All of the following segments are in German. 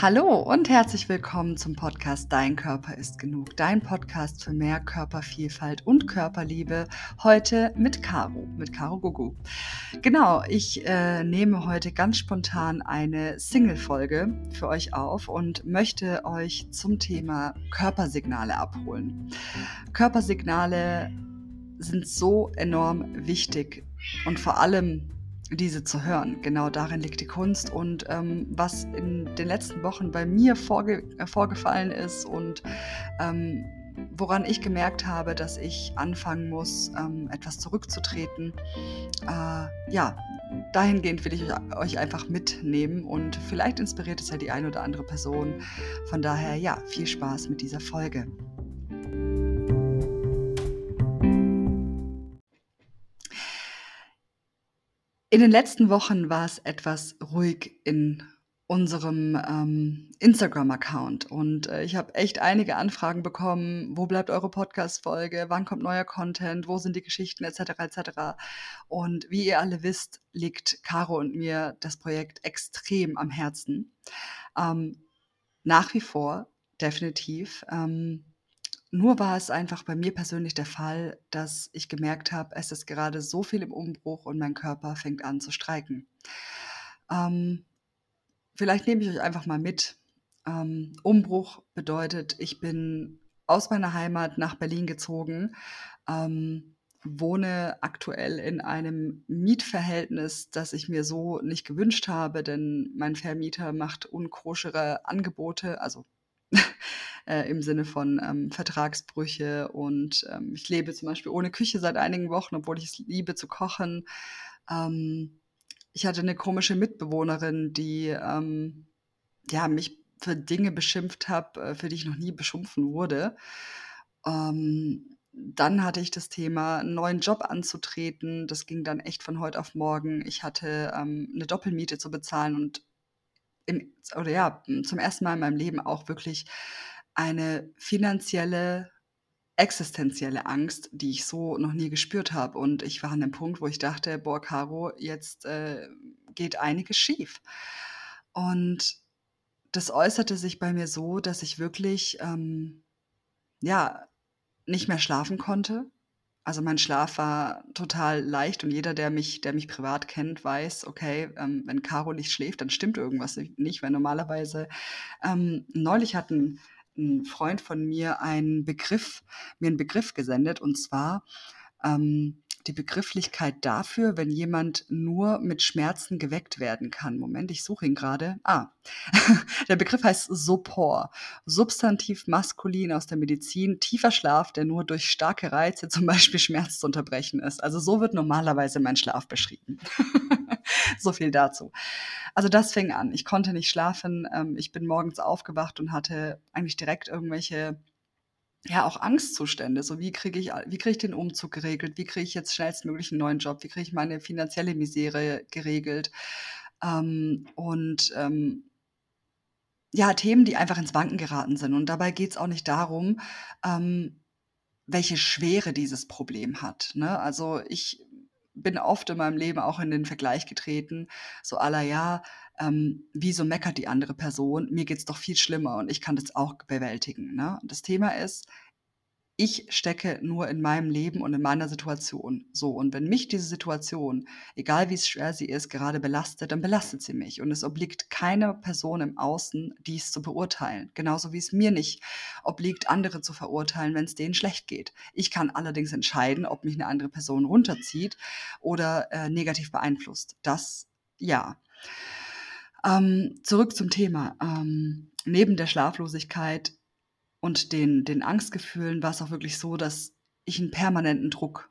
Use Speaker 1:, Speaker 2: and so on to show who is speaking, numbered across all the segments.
Speaker 1: Hallo und herzlich willkommen zum Podcast Dein Körper ist genug. Dein Podcast für mehr Körpervielfalt und Körperliebe. Heute mit Caro, mit Caro Gugu. Genau, ich äh, nehme heute ganz spontan eine Single-Folge für euch auf und möchte euch zum Thema Körpersignale abholen. Körpersignale sind so enorm wichtig und vor allem diese zu hören. Genau darin liegt die Kunst. Und ähm, was in den letzten Wochen bei mir vorge äh, vorgefallen ist und ähm, woran ich gemerkt habe, dass ich anfangen muss, ähm, etwas zurückzutreten, äh, ja, dahingehend will ich euch einfach mitnehmen und vielleicht inspiriert es ja die eine oder andere Person. Von daher, ja, viel Spaß mit dieser Folge. In den letzten Wochen war es etwas ruhig in unserem ähm, Instagram-Account und äh, ich habe echt einige Anfragen bekommen, wo bleibt eure Podcast-Folge, wann kommt neuer Content, wo sind die Geschichten etc. etc. Und wie ihr alle wisst, liegt Caro und mir das Projekt extrem am Herzen. Ähm, nach wie vor, definitiv. Ähm, nur war es einfach bei mir persönlich der Fall, dass ich gemerkt habe, es ist gerade so viel im Umbruch und mein Körper fängt an zu streiken. Ähm, vielleicht nehme ich euch einfach mal mit. Ähm, Umbruch bedeutet, ich bin aus meiner Heimat nach Berlin gezogen, ähm, wohne aktuell in einem Mietverhältnis, das ich mir so nicht gewünscht habe, denn mein Vermieter macht unkoschere Angebote, also äh, im Sinne von ähm, Vertragsbrüche. Und ähm, ich lebe zum Beispiel ohne Küche seit einigen Wochen, obwohl ich es liebe zu kochen. Ähm, ich hatte eine komische Mitbewohnerin, die ähm, ja, mich für Dinge beschimpft hat, äh, für die ich noch nie beschimpfen wurde. Ähm, dann hatte ich das Thema, einen neuen Job anzutreten. Das ging dann echt von heute auf morgen. Ich hatte eine Doppelmiete zu bezahlen und im, oder ja, zum ersten Mal in meinem Leben auch wirklich eine finanzielle, existenzielle Angst, die ich so noch nie gespürt habe. Und ich war an dem Punkt, wo ich dachte, boah, Caro, jetzt äh, geht einiges schief. Und das äußerte sich bei mir so, dass ich wirklich, ähm, ja, nicht mehr schlafen konnte. Also mein Schlaf war total leicht und jeder, der mich, der mich privat kennt, weiß, okay, ähm, wenn Caro nicht schläft, dann stimmt irgendwas nicht, weil normalerweise ähm, neulich hatten ein Freund von mir einen Begriff, mir einen Begriff gesendet und zwar ähm, die Begrifflichkeit dafür, wenn jemand nur mit Schmerzen geweckt werden kann. Moment, ich suche ihn gerade. Ah, der Begriff heißt Sopor. Substantiv maskulin aus der Medizin, tiefer Schlaf, der nur durch starke Reize, zum Beispiel Schmerz zu unterbrechen ist. Also so wird normalerweise mein Schlaf beschrieben. so viel dazu. Also das fing an. Ich konnte nicht schlafen. Ähm, ich bin morgens aufgewacht und hatte eigentlich direkt irgendwelche ja auch Angstzustände. So wie kriege ich, wie kriege ich den Umzug geregelt? Wie kriege ich jetzt schnellstmöglich einen neuen Job? Wie kriege ich meine finanzielle Misere geregelt? Ähm, und ähm, ja, Themen, die einfach ins Wanken geraten sind. Und dabei geht es auch nicht darum, ähm, welche Schwere dieses Problem hat. Ne? Also ich bin oft in meinem Leben auch in den Vergleich getreten, so aller ja, ähm, wieso meckert die andere Person? Mir geht es doch viel schlimmer und ich kann das auch bewältigen. Ne? Das Thema ist, ich stecke nur in meinem Leben und in meiner Situation. So, und wenn mich diese Situation, egal wie schwer sie ist, gerade belastet, dann belastet sie mich. Und es obliegt keiner Person im Außen, dies zu beurteilen. Genauso wie es mir nicht obliegt, andere zu verurteilen, wenn es denen schlecht geht. Ich kann allerdings entscheiden, ob mich eine andere Person runterzieht oder äh, negativ beeinflusst. Das ja. Ähm, zurück zum Thema. Ähm, neben der Schlaflosigkeit und den, den Angstgefühlen war es auch wirklich so, dass ich einen permanenten Druck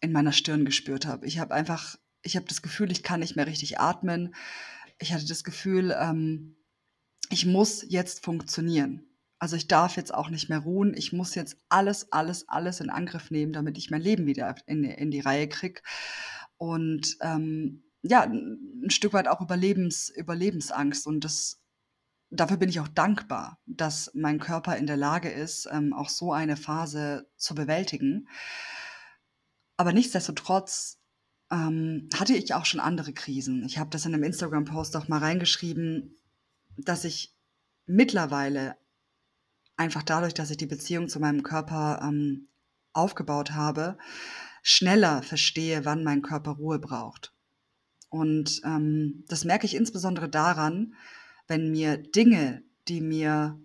Speaker 1: in meiner Stirn gespürt habe. Ich habe einfach, ich habe das Gefühl, ich kann nicht mehr richtig atmen. Ich hatte das Gefühl, ähm, ich muss jetzt funktionieren. Also ich darf jetzt auch nicht mehr ruhen. Ich muss jetzt alles, alles, alles in Angriff nehmen, damit ich mein Leben wieder in, in die Reihe kriege. Und ähm, ja, ein Stück weit auch Überlebens, Überlebensangst. Und das dafür bin ich auch dankbar, dass mein Körper in der Lage ist, ähm, auch so eine Phase zu bewältigen. Aber nichtsdestotrotz ähm, hatte ich auch schon andere Krisen. Ich habe das in einem Instagram-Post auch mal reingeschrieben, dass ich mittlerweile einfach dadurch, dass ich die Beziehung zu meinem Körper ähm, aufgebaut habe, schneller verstehe, wann mein Körper Ruhe braucht. Und ähm, das merke ich insbesondere daran, wenn mir Dinge, die mir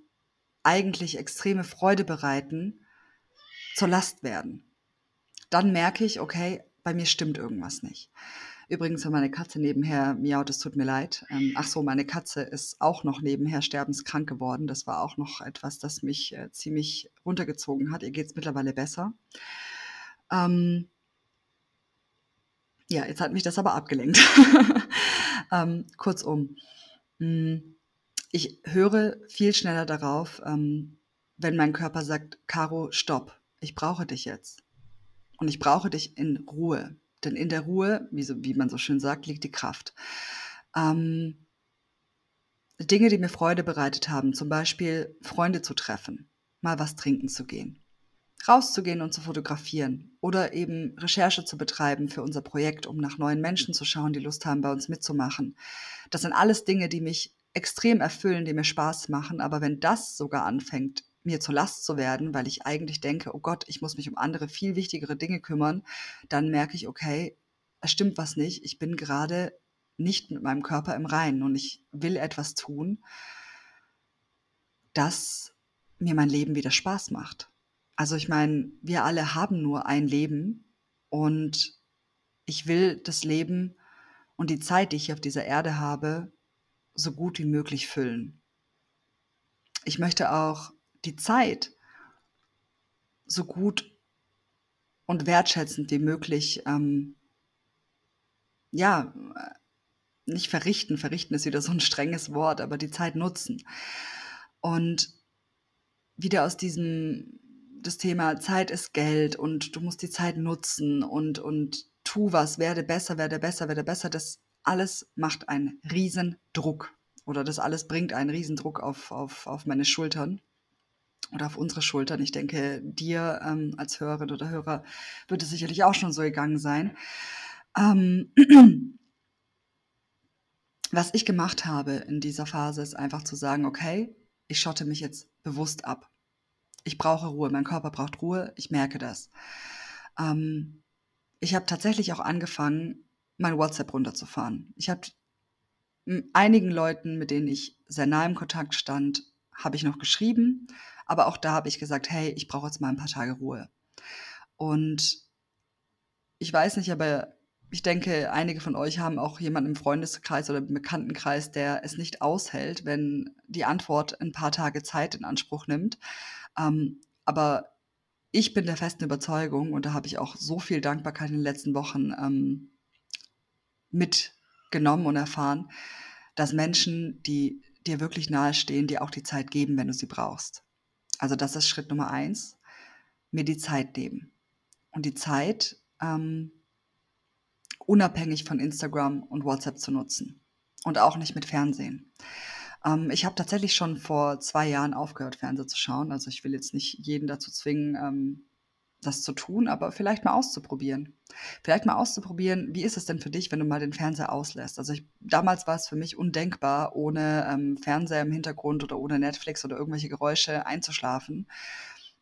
Speaker 1: eigentlich extreme Freude bereiten, zur Last werden. Dann merke ich, okay, bei mir stimmt irgendwas nicht. Übrigens, wenn meine Katze nebenher miaut, es tut mir leid. Ähm, ach so, meine Katze ist auch noch nebenher sterbenskrank geworden. Das war auch noch etwas, das mich äh, ziemlich runtergezogen hat. Ihr geht es mittlerweile besser. Ähm, ja, jetzt hat mich das aber abgelenkt. ähm, kurzum, ich höre viel schneller darauf, ähm, wenn mein Körper sagt, Caro, stopp, ich brauche dich jetzt. Und ich brauche dich in Ruhe. Denn in der Ruhe, wie, so, wie man so schön sagt, liegt die Kraft. Ähm, Dinge, die mir Freude bereitet haben, zum Beispiel Freunde zu treffen, mal was trinken zu gehen, rauszugehen und zu fotografieren oder eben Recherche zu betreiben für unser Projekt, um nach neuen Menschen zu schauen, die Lust haben, bei uns mitzumachen. Das sind alles Dinge, die mich extrem erfüllen, die mir Spaß machen. Aber wenn das sogar anfängt, mir zur Last zu werden, weil ich eigentlich denke, oh Gott, ich muss mich um andere viel wichtigere Dinge kümmern, dann merke ich, okay, es stimmt was nicht. Ich bin gerade nicht mit meinem Körper im Reinen und ich will etwas tun, das mir mein Leben wieder Spaß macht. Also ich meine, wir alle haben nur ein Leben und ich will das Leben und die Zeit, die ich auf dieser Erde habe, so gut wie möglich füllen. Ich möchte auch die Zeit so gut und wertschätzend wie möglich, ähm, ja, nicht verrichten, verrichten ist wieder so ein strenges Wort, aber die Zeit nutzen. Und wieder aus diesem, das Thema Zeit ist Geld und du musst die Zeit nutzen und, und tu was, werde besser, werde besser, werde besser, das alles macht einen riesen Druck oder das alles bringt einen riesen Druck auf, auf, auf meine Schultern oder auf unsere Schultern. Ich denke, dir ähm, als Hörerin oder Hörer wird es sicherlich auch schon so gegangen sein. Ähm, was ich gemacht habe in dieser Phase ist einfach zu sagen, okay, ich schotte mich jetzt bewusst ab. Ich brauche Ruhe, mein Körper braucht Ruhe, ich merke das. Ähm, ich habe tatsächlich auch angefangen, mein WhatsApp runterzufahren. Ich habe einigen Leuten, mit denen ich sehr nah im Kontakt stand, habe ich noch geschrieben, aber auch da habe ich gesagt, hey, ich brauche jetzt mal ein paar Tage Ruhe. Und ich weiß nicht, aber ich denke, einige von euch haben auch jemanden im Freundeskreis oder im Bekanntenkreis, der es nicht aushält, wenn die Antwort ein paar Tage Zeit in Anspruch nimmt. Ähm, aber ich bin der festen Überzeugung, und da habe ich auch so viel Dankbarkeit in den letzten Wochen ähm, mitgenommen und erfahren, dass Menschen, die dir wirklich nahestehen, dir auch die Zeit geben, wenn du sie brauchst. Also das ist Schritt Nummer eins, mir die Zeit nehmen. Und die Zeit ähm, unabhängig von Instagram und WhatsApp zu nutzen. Und auch nicht mit Fernsehen. Ähm, ich habe tatsächlich schon vor zwei Jahren aufgehört, Fernsehen zu schauen. Also ich will jetzt nicht jeden dazu zwingen, ähm, das zu tun, aber vielleicht mal auszuprobieren. Vielleicht mal auszuprobieren, wie ist es denn für dich, wenn du mal den Fernseher auslässt? Also ich, damals war es für mich undenkbar, ohne ähm, Fernseher im Hintergrund oder ohne Netflix oder irgendwelche Geräusche einzuschlafen.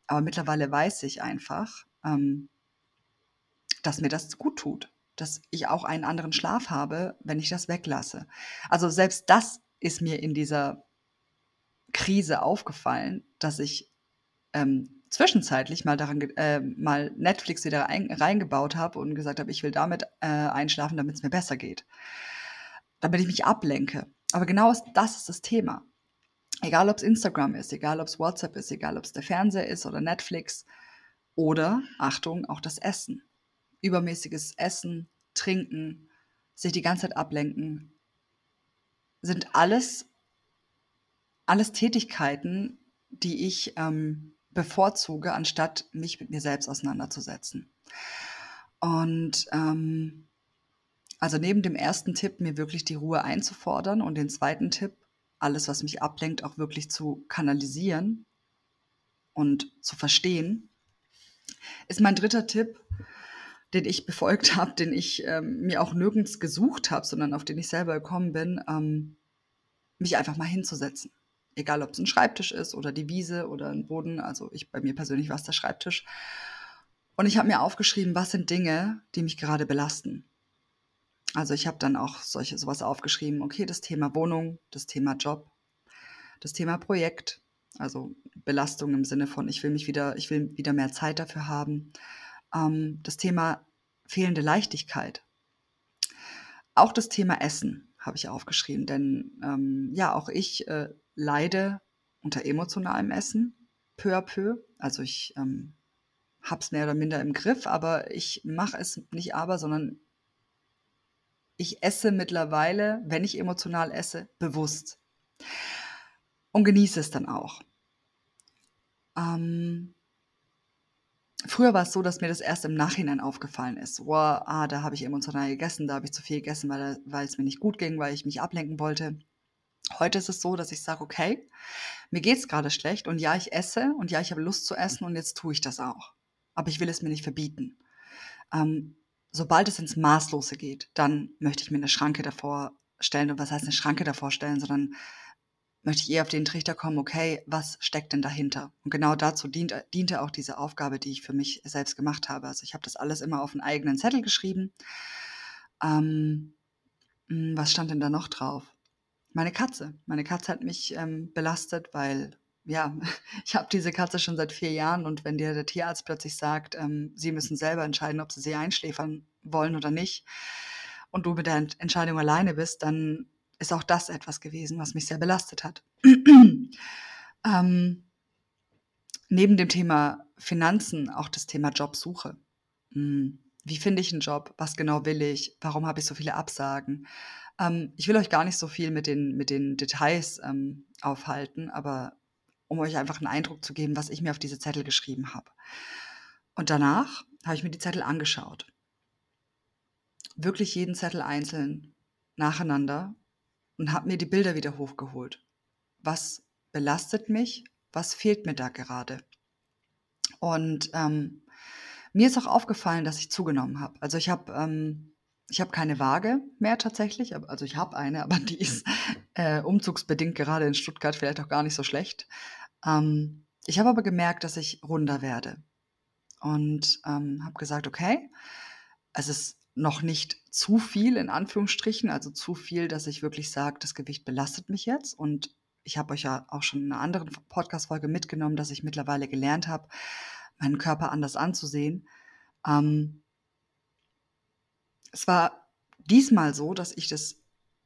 Speaker 1: Aber mittlerweile weiß ich einfach, ähm, dass mir das gut tut, dass ich auch einen anderen Schlaf habe, wenn ich das weglasse. Also selbst das ist mir in dieser Krise aufgefallen, dass ich ähm, zwischenzeitlich mal daran äh, mal Netflix wieder ein, reingebaut habe und gesagt habe, ich will damit äh, einschlafen, damit es mir besser geht. Damit ich mich ablenke. Aber genau das ist das Thema. Egal ob es Instagram ist, egal ob es WhatsApp ist, egal ob es der Fernseher ist oder Netflix oder, Achtung, auch das Essen. Übermäßiges Essen, Trinken, sich die ganze Zeit ablenken, sind alles, alles Tätigkeiten, die ich ähm, bevorzuge, anstatt mich mit mir selbst auseinanderzusetzen. Und ähm, also neben dem ersten Tipp, mir wirklich die Ruhe einzufordern und den zweiten Tipp, alles, was mich ablenkt, auch wirklich zu kanalisieren und zu verstehen, ist mein dritter Tipp, den ich befolgt habe, den ich ähm, mir auch nirgends gesucht habe, sondern auf den ich selber gekommen bin, ähm, mich einfach mal hinzusetzen Egal, ob es ein Schreibtisch ist oder die Wiese oder ein Boden. Also ich bei mir persönlich war es der Schreibtisch. Und ich habe mir aufgeschrieben, was sind Dinge, die mich gerade belasten. Also ich habe dann auch solche sowas aufgeschrieben. Okay, das Thema Wohnung, das Thema Job, das Thema Projekt, also Belastung im Sinne von, ich will mich wieder, ich will wieder mehr Zeit dafür haben. Ähm, das Thema fehlende Leichtigkeit. Auch das Thema Essen habe ich aufgeschrieben, denn ähm, ja, auch ich äh, leide unter emotionalem Essen, peu à peu. Also ich ähm, habe es mehr oder minder im Griff, aber ich mache es nicht aber, sondern ich esse mittlerweile, wenn ich emotional esse, bewusst und genieße es dann auch. Ähm, früher war es so, dass mir das erst im Nachhinein aufgefallen ist. Wow, ah, da habe ich emotional gegessen, da habe ich zu viel gegessen, weil, weil es mir nicht gut ging, weil ich mich ablenken wollte. Heute ist es so, dass ich sage, okay, mir geht es gerade schlecht und ja, ich esse und ja, ich habe Lust zu essen und jetzt tue ich das auch. Aber ich will es mir nicht verbieten. Ähm, sobald es ins Maßlose geht, dann möchte ich mir eine Schranke davor stellen. Und was heißt eine Schranke davor stellen, sondern möchte ich eher auf den Trichter kommen, okay, was steckt denn dahinter? Und genau dazu dient, diente auch diese Aufgabe, die ich für mich selbst gemacht habe. Also ich habe das alles immer auf einen eigenen Zettel geschrieben. Ähm, hm, was stand denn da noch drauf? Meine Katze. Meine Katze hat mich ähm, belastet, weil ja, ich habe diese Katze schon seit vier Jahren und wenn dir der Tierarzt plötzlich sagt, ähm, sie müssen selber entscheiden, ob sie sie einschläfern wollen oder nicht, und du mit der Entscheidung alleine bist, dann ist auch das etwas gewesen, was mich sehr belastet hat. ähm, neben dem Thema Finanzen auch das Thema Jobsuche. Hm, wie finde ich einen Job? Was genau will ich? Warum habe ich so viele Absagen? Ähm, ich will euch gar nicht so viel mit den, mit den Details ähm, aufhalten, aber um euch einfach einen Eindruck zu geben, was ich mir auf diese Zettel geschrieben habe. Und danach habe ich mir die Zettel angeschaut. Wirklich jeden Zettel einzeln, nacheinander und habe mir die Bilder wieder hochgeholt. Was belastet mich? Was fehlt mir da gerade? Und ähm, mir ist auch aufgefallen, dass ich zugenommen habe. Also ich habe ähm, ich habe keine Waage mehr tatsächlich. Also ich habe eine, aber die ist äh, umzugsbedingt gerade in Stuttgart vielleicht auch gar nicht so schlecht. Ähm, ich habe aber gemerkt, dass ich runder werde und ähm, habe gesagt, okay, es ist noch nicht zu viel in Anführungsstrichen, also zu viel, dass ich wirklich sage, das Gewicht belastet mich jetzt. Und ich habe euch ja auch schon in einer anderen Podcast-Folge mitgenommen, dass ich mittlerweile gelernt habe, meinen Körper anders anzusehen. Ähm, es war diesmal so, dass ich das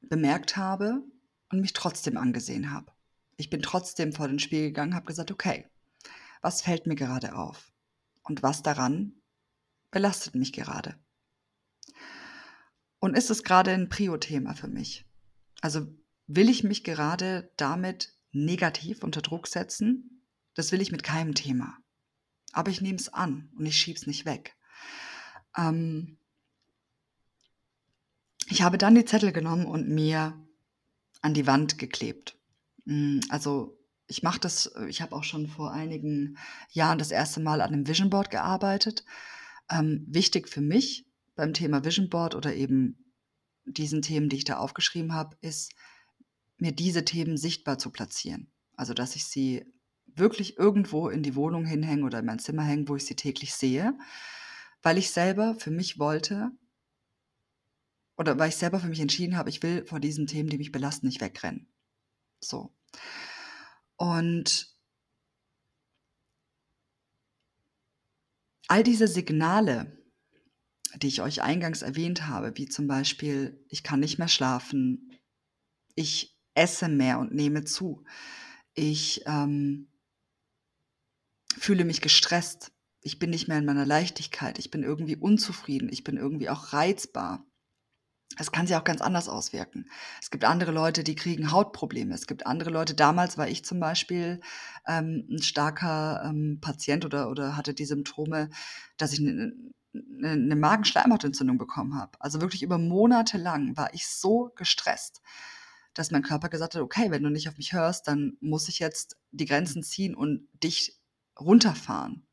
Speaker 1: bemerkt habe und mich trotzdem angesehen habe. Ich bin trotzdem vor den Spiegel gegangen, habe gesagt, okay, was fällt mir gerade auf? Und was daran belastet mich gerade? Und ist es gerade ein Prio-Thema für mich? Also will ich mich gerade damit negativ unter Druck setzen? Das will ich mit keinem Thema. Aber ich nehme es an und ich schiebe es nicht weg. Ähm ich habe dann die Zettel genommen und mir an die Wand geklebt. Hm, also ich mache das, ich habe auch schon vor einigen Jahren das erste Mal an einem Vision Board gearbeitet. Ähm, wichtig für mich beim Thema Vision Board oder eben diesen Themen, die ich da aufgeschrieben habe, ist, mir diese Themen sichtbar zu platzieren. Also, dass ich sie wirklich irgendwo in die Wohnung hinhänge oder in mein Zimmer hänge, wo ich sie täglich sehe, weil ich selber für mich wollte oder weil ich selber für mich entschieden habe, ich will vor diesen Themen, die mich belasten, nicht wegrennen. So. Und all diese Signale, die ich euch eingangs erwähnt habe, wie zum Beispiel, ich kann nicht mehr schlafen, ich esse mehr und nehme zu, ich ähm, fühle mich gestresst, ich bin nicht mehr in meiner Leichtigkeit, ich bin irgendwie unzufrieden, ich bin irgendwie auch reizbar. Es kann sich auch ganz anders auswirken. Es gibt andere Leute, die kriegen Hautprobleme. Es gibt andere Leute, damals war ich zum Beispiel ähm, ein starker ähm, Patient oder, oder hatte die Symptome, dass ich eine, eine Magenschleimhautentzündung bekommen habe. Also wirklich über Monate lang war ich so gestresst, dass mein Körper gesagt hat, okay, wenn du nicht auf mich hörst, dann muss ich jetzt die Grenzen ziehen und dich runterfahren.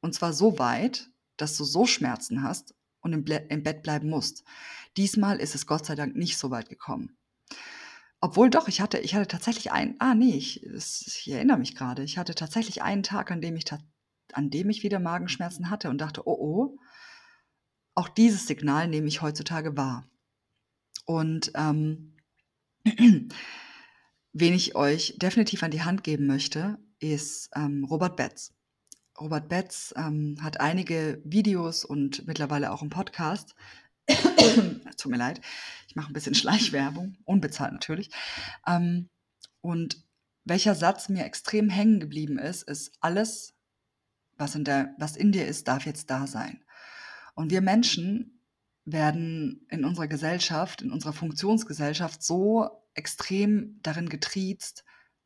Speaker 1: Und zwar so weit, dass du so Schmerzen hast und im, im Bett bleiben musst. Diesmal ist es Gott sei Dank nicht so weit gekommen. Obwohl doch, ich hatte, ich hatte tatsächlich einen, ah nee, ich, ich erinnere mich gerade, ich hatte tatsächlich einen Tag, an dem ich, an dem ich wieder Magenschmerzen hatte und dachte, oh oh, auch dieses Signal nehme ich heutzutage wahr. Und ähm, wen ich euch definitiv an die Hand geben möchte, ist ähm, Robert Betz. Robert Betz ähm, hat einige Videos und mittlerweile auch einen Podcast. Tut mir leid, ich mache ein bisschen Schleichwerbung, unbezahlt natürlich. Ähm, und welcher Satz mir extrem hängen geblieben ist, ist alles, was in, der, was in dir ist, darf jetzt da sein. Und wir Menschen werden in unserer Gesellschaft, in unserer Funktionsgesellschaft so extrem darin getriezt,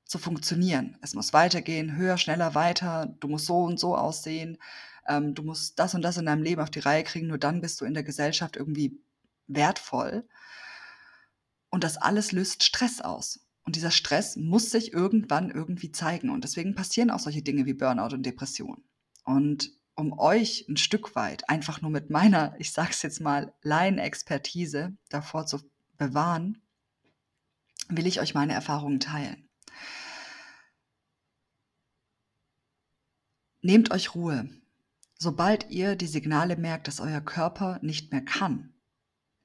Speaker 1: zu funktionieren. Es muss weitergehen, höher, schneller, weiter. Du musst so und so aussehen. Ähm, du musst das und das in deinem Leben auf die Reihe kriegen. Nur dann bist du in der Gesellschaft irgendwie wertvoll. Und das alles löst Stress aus. Und dieser Stress muss sich irgendwann irgendwie zeigen. Und deswegen passieren auch solche Dinge wie Burnout und Depression. Und um euch ein Stück weit einfach nur mit meiner, ich sag's jetzt mal, Laienexpertise davor zu bewahren, will ich euch meine Erfahrungen teilen. Nehmt euch Ruhe. Sobald ihr die Signale merkt, dass euer Körper nicht mehr kann,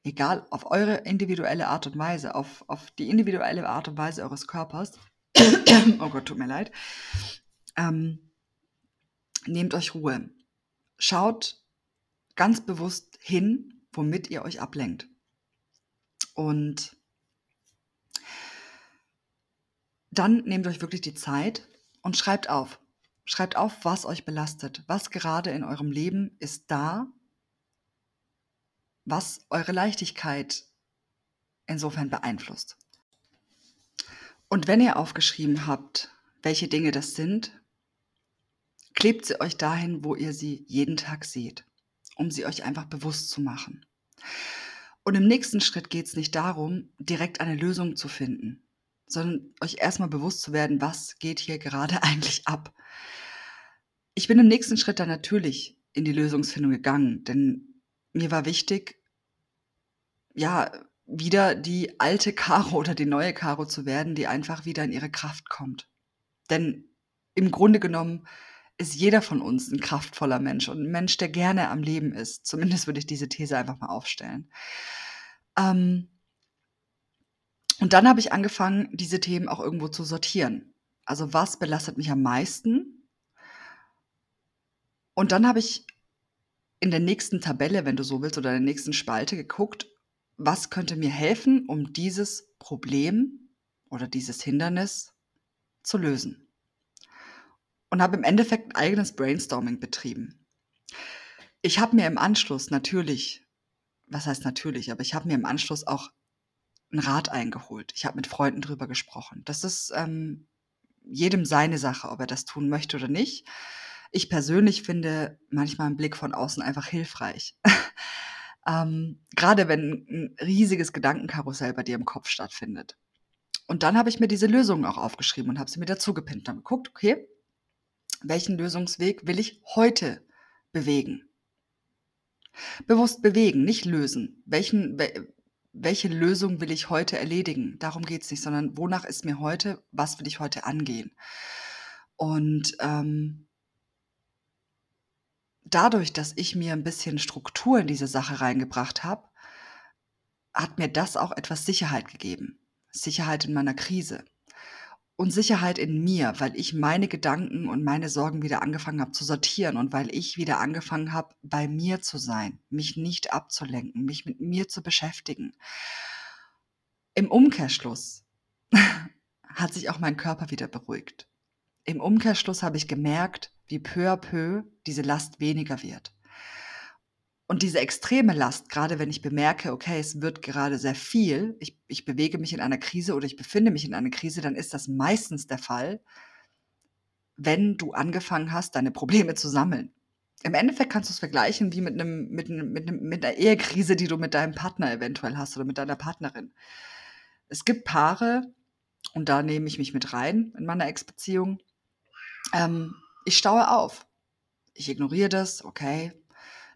Speaker 1: egal auf eure individuelle Art und Weise, auf, auf die individuelle Art und Weise eures Körpers, oh Gott, tut mir leid, ähm, nehmt euch Ruhe. Schaut ganz bewusst hin, womit ihr euch ablenkt. Und dann nehmt euch wirklich die Zeit und schreibt auf. Schreibt auf, was euch belastet. Was gerade in eurem Leben ist da, was eure Leichtigkeit insofern beeinflusst. Und wenn ihr aufgeschrieben habt, welche Dinge das sind, klebt sie euch dahin, wo ihr sie jeden Tag seht, um sie euch einfach bewusst zu machen. Und im nächsten Schritt geht es nicht darum, direkt eine Lösung zu finden, sondern euch erstmal bewusst zu werden, was geht hier gerade eigentlich ab. Ich bin im nächsten Schritt dann natürlich in die Lösungsfindung gegangen, denn mir war wichtig, ja, wieder die alte Karo oder die neue Karo zu werden, die einfach wieder in ihre Kraft kommt. Denn im Grunde genommen ist jeder von uns ein kraftvoller Mensch und ein Mensch, der gerne am Leben ist. Zumindest würde ich diese These einfach mal aufstellen. Ähm, und dann habe ich angefangen, diese Themen auch irgendwo zu sortieren. Also was belastet mich am meisten? Und dann habe ich in der nächsten Tabelle, wenn du so willst, oder in der nächsten Spalte geguckt, was könnte mir helfen, um dieses Problem oder dieses Hindernis zu lösen. Und habe im Endeffekt ein eigenes Brainstorming betrieben. Ich habe mir im Anschluss natürlich, was heißt natürlich, aber ich habe mir im Anschluss auch einen Rat eingeholt. Ich habe mit Freunden drüber gesprochen. Das ist ähm, jedem seine Sache, ob er das tun möchte oder nicht. Ich persönlich finde manchmal einen Blick von außen einfach hilfreich. ähm, Gerade wenn ein riesiges Gedankenkarussell bei dir im Kopf stattfindet. Und dann habe ich mir diese Lösungen auch aufgeschrieben und habe sie mir dazu gepinnt. Dann geguckt, okay, welchen Lösungsweg will ich heute bewegen? Bewusst bewegen, nicht lösen. Welchen, welche Lösung will ich heute erledigen? Darum geht es nicht, sondern wonach ist mir heute, was will ich heute angehen? Und ähm, dadurch, dass ich mir ein bisschen Struktur in diese Sache reingebracht habe, hat mir das auch etwas Sicherheit gegeben. Sicherheit in meiner Krise und Sicherheit in mir, weil ich meine Gedanken und meine Sorgen wieder angefangen habe zu sortieren und weil ich wieder angefangen habe, bei mir zu sein, mich nicht abzulenken, mich mit mir zu beschäftigen. Im Umkehrschluss hat sich auch mein Körper wieder beruhigt. Im Umkehrschluss habe ich gemerkt, wie peu à peu diese Last weniger wird. Und diese extreme Last, gerade wenn ich bemerke, okay, es wird gerade sehr viel, ich, ich bewege mich in einer Krise oder ich befinde mich in einer Krise, dann ist das meistens der Fall, wenn du angefangen hast, deine Probleme zu sammeln. Im Endeffekt kannst du es vergleichen wie mit, einem, mit, einem, mit, einem, mit einer Ehekrise, die du mit deinem Partner eventuell hast oder mit deiner Partnerin. Es gibt Paare, und da nehme ich mich mit rein in meiner Ex-Beziehung, ähm, ich staue auf. Ich ignoriere das, okay,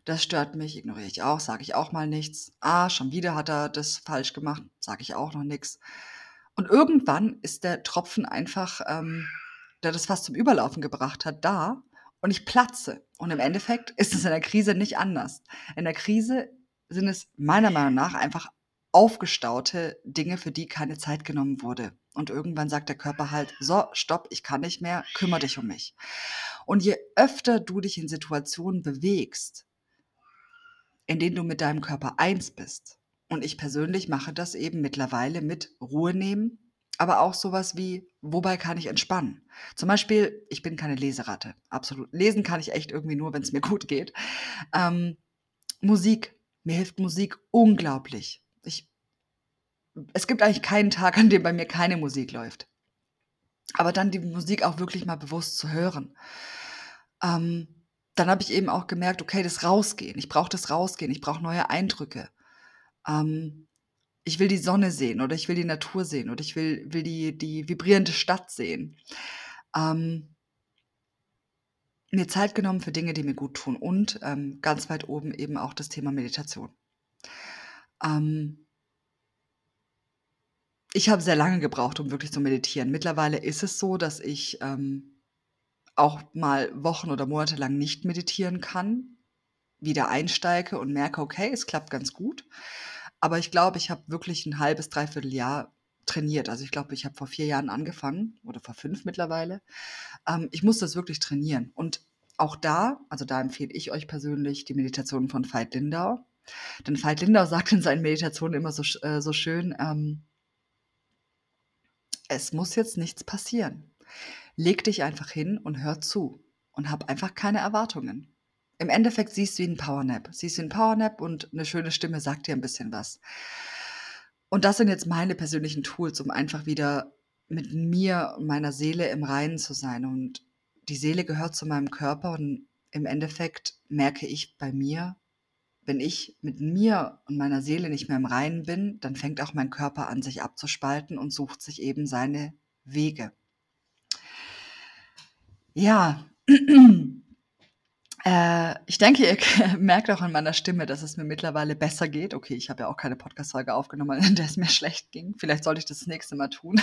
Speaker 1: das stört mich, ignoriere ich auch, sage ich auch mal nichts. Ah, schon wieder hat er das falsch gemacht, sage ich auch noch nichts. Und irgendwann ist der Tropfen einfach, ähm, der das fast zum Überlaufen gebracht hat, da und ich platze. Und im Endeffekt ist es in der Krise nicht anders. In der Krise sind es meiner Meinung nach einfach aufgestaute Dinge, für die keine Zeit genommen wurde. Und irgendwann sagt der Körper halt, so, stopp, ich kann nicht mehr, kümmere dich um mich. Und je öfter du dich in Situationen bewegst, in denen du mit deinem Körper eins bist, und ich persönlich mache das eben mittlerweile mit Ruhe nehmen, aber auch sowas wie, wobei kann ich entspannen? Zum Beispiel, ich bin keine Leseratte, absolut. Lesen kann ich echt irgendwie nur, wenn es mir gut geht. Ähm, Musik, mir hilft Musik unglaublich. Ich, es gibt eigentlich keinen Tag, an dem bei mir keine Musik läuft. Aber dann die Musik auch wirklich mal bewusst zu hören. Ähm, dann habe ich eben auch gemerkt, okay, das Rausgehen. Ich brauche das Rausgehen. Ich brauche neue Eindrücke. Ähm, ich will die Sonne sehen oder ich will die Natur sehen oder ich will, will die, die vibrierende Stadt sehen. Ähm, mir Zeit genommen für Dinge, die mir gut tun und ähm, ganz weit oben eben auch das Thema Meditation. Ähm, ich habe sehr lange gebraucht, um wirklich zu meditieren. Mittlerweile ist es so, dass ich ähm, auch mal Wochen oder Monate lang nicht meditieren kann, wieder einsteige und merke, okay, es klappt ganz gut. Aber ich glaube, ich habe wirklich ein halbes, dreiviertel Jahr trainiert. Also ich glaube, ich habe vor vier Jahren angefangen oder vor fünf mittlerweile. Ähm, ich muss das wirklich trainieren. Und auch da, also da empfehle ich euch persönlich die Meditation von Veit Lindau. Denn Veit Lindau sagt in seinen Meditationen immer so, äh, so schön, ähm, es muss jetzt nichts passieren. Leg dich einfach hin und hör zu und hab einfach keine Erwartungen. Im Endeffekt siehst du wie ein Powernap. Siehst du ein Powernap und eine schöne Stimme sagt dir ein bisschen was. Und das sind jetzt meine persönlichen Tools, um einfach wieder mit mir und meiner Seele im Reinen zu sein. Und die Seele gehört zu meinem Körper und im Endeffekt merke ich bei mir, wenn ich mit mir und meiner Seele nicht mehr im Reinen bin, dann fängt auch mein Körper an, sich abzuspalten und sucht sich eben seine Wege. Ja, äh, ich denke, ihr merkt auch an meiner Stimme, dass es mir mittlerweile besser geht. Okay, ich habe ja auch keine Podcast-Folge aufgenommen, in der es mir schlecht ging. Vielleicht sollte ich das, das nächste Mal tun.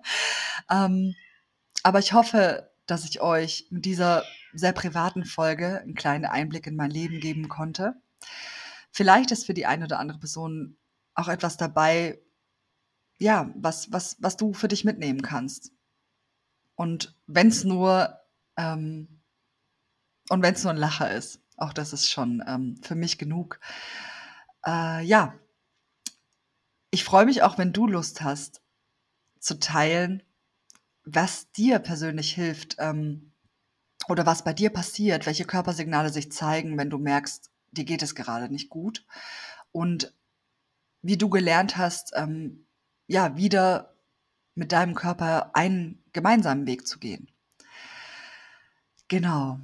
Speaker 1: ähm, aber ich hoffe, dass ich euch mit dieser sehr privaten Folge einen kleinen Einblick in mein Leben geben konnte. Vielleicht ist für die eine oder andere Person auch etwas dabei, ja, was, was, was du für dich mitnehmen kannst. Und wenn es nur ähm, und wenn es nur ein Lacher ist, auch das ist schon ähm, für mich genug. Äh, ja, ich freue mich auch, wenn du Lust hast zu teilen, was dir persönlich hilft ähm, oder was bei dir passiert, welche Körpersignale sich zeigen, wenn du merkst, dir geht es gerade nicht gut und wie du gelernt hast, ähm, ja, wieder mit deinem Körper einen gemeinsamen Weg zu gehen. Genau.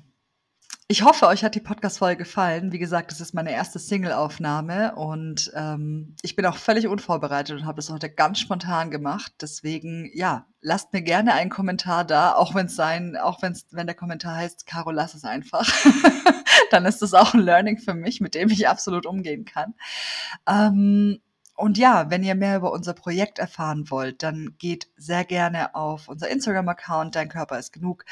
Speaker 1: Ich hoffe, euch hat die Podcast-Folge gefallen. Wie gesagt, es ist meine erste Single-Aufnahme und ähm, ich bin auch völlig unvorbereitet und habe das heute ganz spontan gemacht. Deswegen, ja, lasst mir gerne einen Kommentar da, auch wenn es sein, auch wenn's, wenn der Kommentar heißt, Caro, lass es einfach. Dann ist das auch ein Learning für mich, mit dem ich absolut umgehen kann. Ähm, und ja, wenn ihr mehr über unser Projekt erfahren wollt, dann geht sehr gerne auf unser Instagram-Account, Dein Körper ist genug.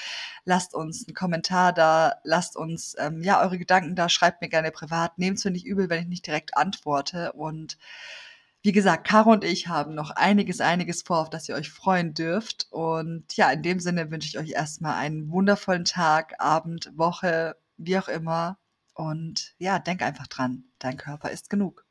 Speaker 1: Lasst uns einen Kommentar da, lasst uns ähm, ja eure Gedanken da, schreibt mir gerne privat. Nehmt mir nicht übel, wenn ich nicht direkt antworte. Und wie gesagt, Caro und ich haben noch einiges, einiges vor, auf das ihr euch freuen dürft. Und ja, in dem Sinne wünsche ich euch erstmal einen wundervollen Tag, Abend, Woche, wie auch immer. Und ja, denk einfach dran, dein Körper ist genug.